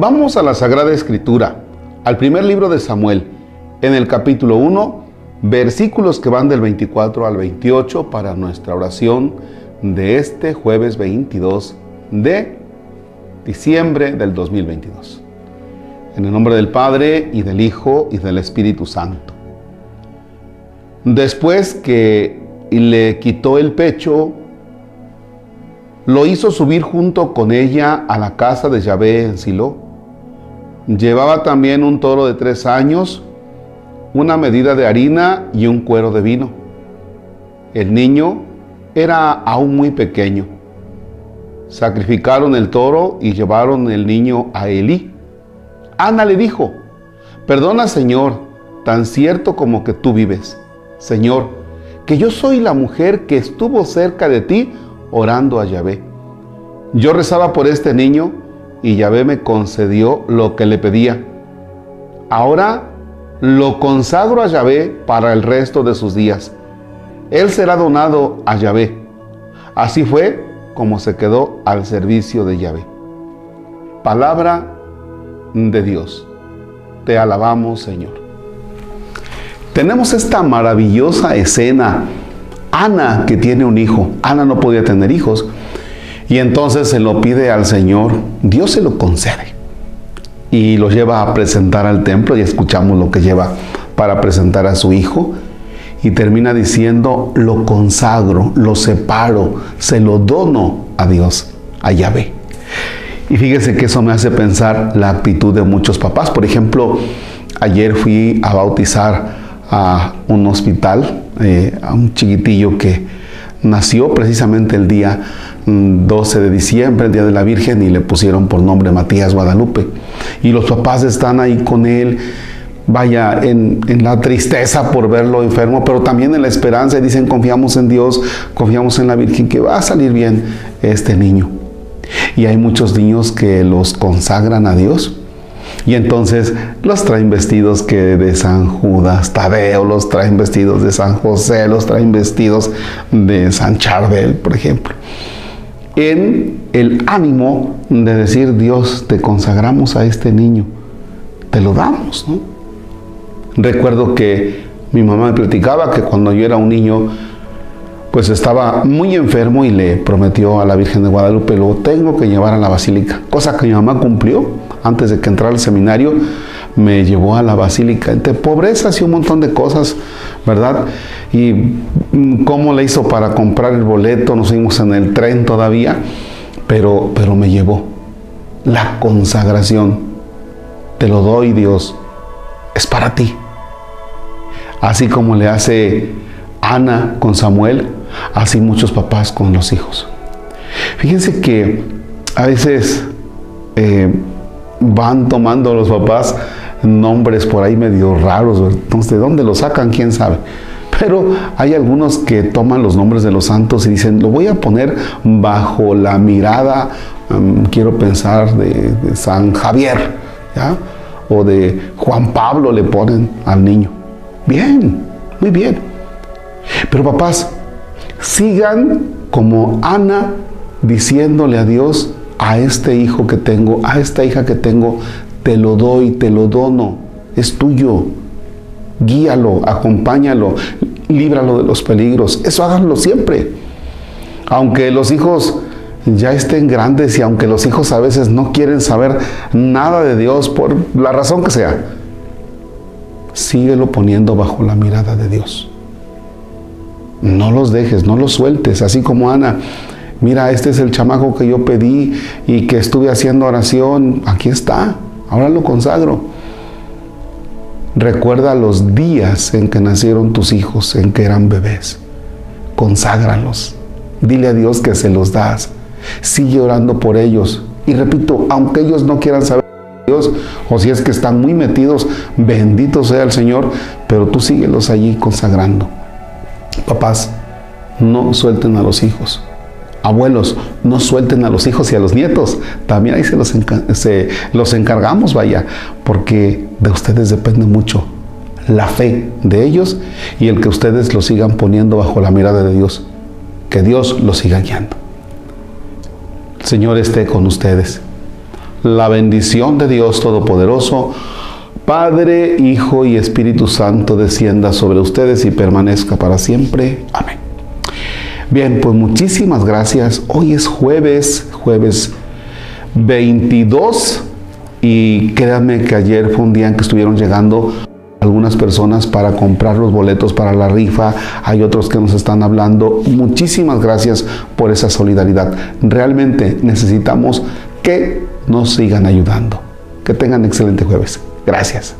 Vamos a la Sagrada Escritura, al primer libro de Samuel, en el capítulo 1, versículos que van del 24 al 28 para nuestra oración de este jueves 22 de diciembre del 2022. En el nombre del Padre y del Hijo y del Espíritu Santo. Después que le quitó el pecho, lo hizo subir junto con ella a la casa de Yahvé en Silo. Llevaba también un toro de tres años, una medida de harina y un cuero de vino. El niño era aún muy pequeño. Sacrificaron el toro y llevaron el niño a Elí. Ana le dijo, perdona Señor, tan cierto como que tú vives. Señor, que yo soy la mujer que estuvo cerca de ti orando a Yahvé. Yo rezaba por este niño y Yahvé me concedió lo que le pedía. Ahora lo consagro a Yahvé para el resto de sus días. Él será donado a Yahvé. Así fue como se quedó al servicio de Yahvé. Palabra de Dios. Te alabamos, Señor. Tenemos esta maravillosa escena Ana que tiene un hijo. Ana no podía tener hijos. Y entonces se lo pide al Señor. Dios se lo concede. Y lo lleva a presentar al templo y escuchamos lo que lleva para presentar a su hijo. Y termina diciendo, lo consagro, lo separo, se lo dono a Dios, a Yahvé. Y fíjese que eso me hace pensar la actitud de muchos papás. Por ejemplo, ayer fui a bautizar a un hospital, eh, a un chiquitillo que nació precisamente el día 12 mm, de diciembre, el día de la Virgen, y le pusieron por nombre Matías Guadalupe. Y los papás están ahí con él, vaya, en, la tristeza por verlo enfermo, pero también en la esperanza, y dicen, confiamos en Dios, confiamos en la Virgen, que va a salir bien este niño. Y hay muchos niños que los consagran a Dios y entonces los traen vestidos que de San Judas Tadeo, los traen vestidos de San José, los traen vestidos de San Charbel, por ejemplo. En el ánimo de decir, Dios, te consagramos a este niño, te lo damos, ¿no? Recuerdo que mi mamá me platicaba que cuando yo era un niño, pues estaba muy enfermo y le prometió a la Virgen de Guadalupe, lo tengo que llevar a la basílica, cosa que mi mamá cumplió antes de que entrara al seminario, me llevó a la basílica, entre pobrezas y un montón de cosas, ¿verdad? Y mm, cómo le hizo para comprar el boleto, nos fuimos en el tren todavía, pero, pero me llevó. La consagración, te lo doy Dios, es para ti. Así como le hace Ana con Samuel, así muchos papás con los hijos. Fíjense que a veces eh, van tomando los papás nombres por ahí medio raros. Entonces, ¿de dónde lo sacan? ¿Quién sabe? Pero hay algunos que toman los nombres de los santos y dicen, lo voy a poner bajo la mirada, mm, quiero pensar, de, San Javier. O de Juan Pablo le ponen al niño. Bien, muy bien. Pero papás, sigan como Ana diciéndole a Dios, a este hijo que tengo, a esta hija que tengo, te lo doy, te lo dono, es tuyo. Guíalo, acompáñalo, líbralo de los peligros. Eso háganlo siempre. Aunque los hijos ya estén grandes y aunque los hijos a veces no quieren saber nada de Dios por la razón que sea, síguelo poniendo bajo la mirada de Dios. No los dejes, no los sueltes, así como Ana mira, este es el chamaco que yo pedí y que estuve haciendo oración, aquí está, ahora lo consagro. Recuerda los días en que nacieron tus hijos, en que eran bebés. Conságralos. Dile a Dios que se los das. Sigue orando por ellos. Y repito, aunque ellos no quieran saber de Dios, o si es que están muy metidos, bendito sea el Señor, pero tú síguelos allí consagrando. Papás, no suelten a los hijos. Abuelos, no suelten a los hijos y a los nietos. También ahí se los, los encargamos, vaya, porque de ustedes depende mucho la fe de ellos y el que ustedes lo sigan poniendo bajo la mirada de Dios. Que Dios los siga guiando. Señor esté con ustedes. la bendición de Dios Todopoderoso, Padre, Hijo y Espíritu Santo descienda sobre ustedes y permanezca para siempre. Amén. Bien, pues muchísimas gracias. Hoy es jueves, jueves 22 y créanme que ayer fue un día en que estuvieron llegando algunas personas para comprar los boletos para la rifa, hay otros que nos están hablando. Muchísimas gracias por esa solidaridad. Realmente necesitamos que nos sigan ayudando. Que tengan excelente jueves. Gracias.